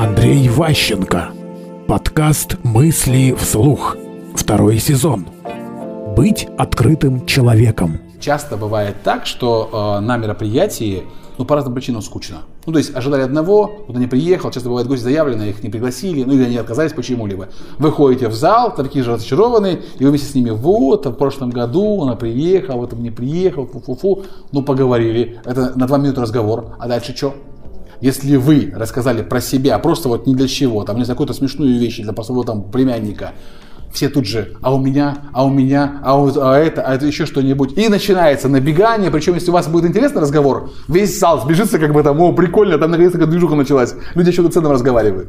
Андрей Ващенко. Подкаст «Мысли вслух». Второй сезон. Быть открытым человеком. Часто бывает так, что э, на мероприятии ну, по разным причинам скучно. Ну, то есть ожидали одного, кто-то не приехал, часто бывает гости заявлены, их не пригласили, ну или они отказались почему-либо. Вы ходите в зал, такие же разочарованные, и вы вместе с ними, вот, в прошлом году она приехала, в этом не приехал, фу-фу-фу, ну поговорили, это на два минуты разговор, а дальше что? Если вы рассказали про себя, просто вот ни для чего, там, не за какую-то смешную вещь, для простого там племянника, все тут же, а у меня, а у меня, а, у, а это, а это еще что-нибудь. И начинается набегание, причем если у вас будет интересный разговор, весь зал сбежится как бы там, о, прикольно, там наконец-то движуха началась, люди еще ценным разговаривают.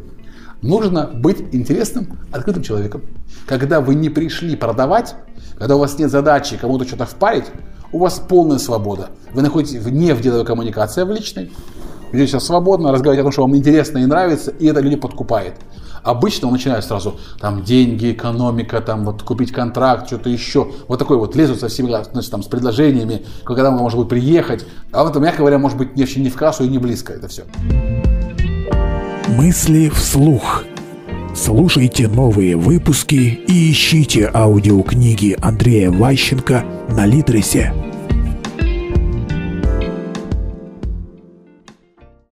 Нужно быть интересным, открытым человеком. Когда вы не пришли продавать, когда у вас нет задачи кому-то что-то впарить, у вас полная свобода. Вы находитесь вне в деловой коммуникации, а в личной. Ведете себя свободно, разговариваете о том, что вам интересно и нравится, и это люди подкупает. Обычно он начинает сразу, там, деньги, экономика, там, вот, купить контракт, что-то еще. Вот такой вот лезут со всеми, значит, там, с предложениями, когда он может быть приехать. А вот, мягко говоря, может быть, вообще не в кассу и не близко это все. Мысли вслух. Слушайте новые выпуски и ищите аудиокниги Андрея Ващенко на Литресе.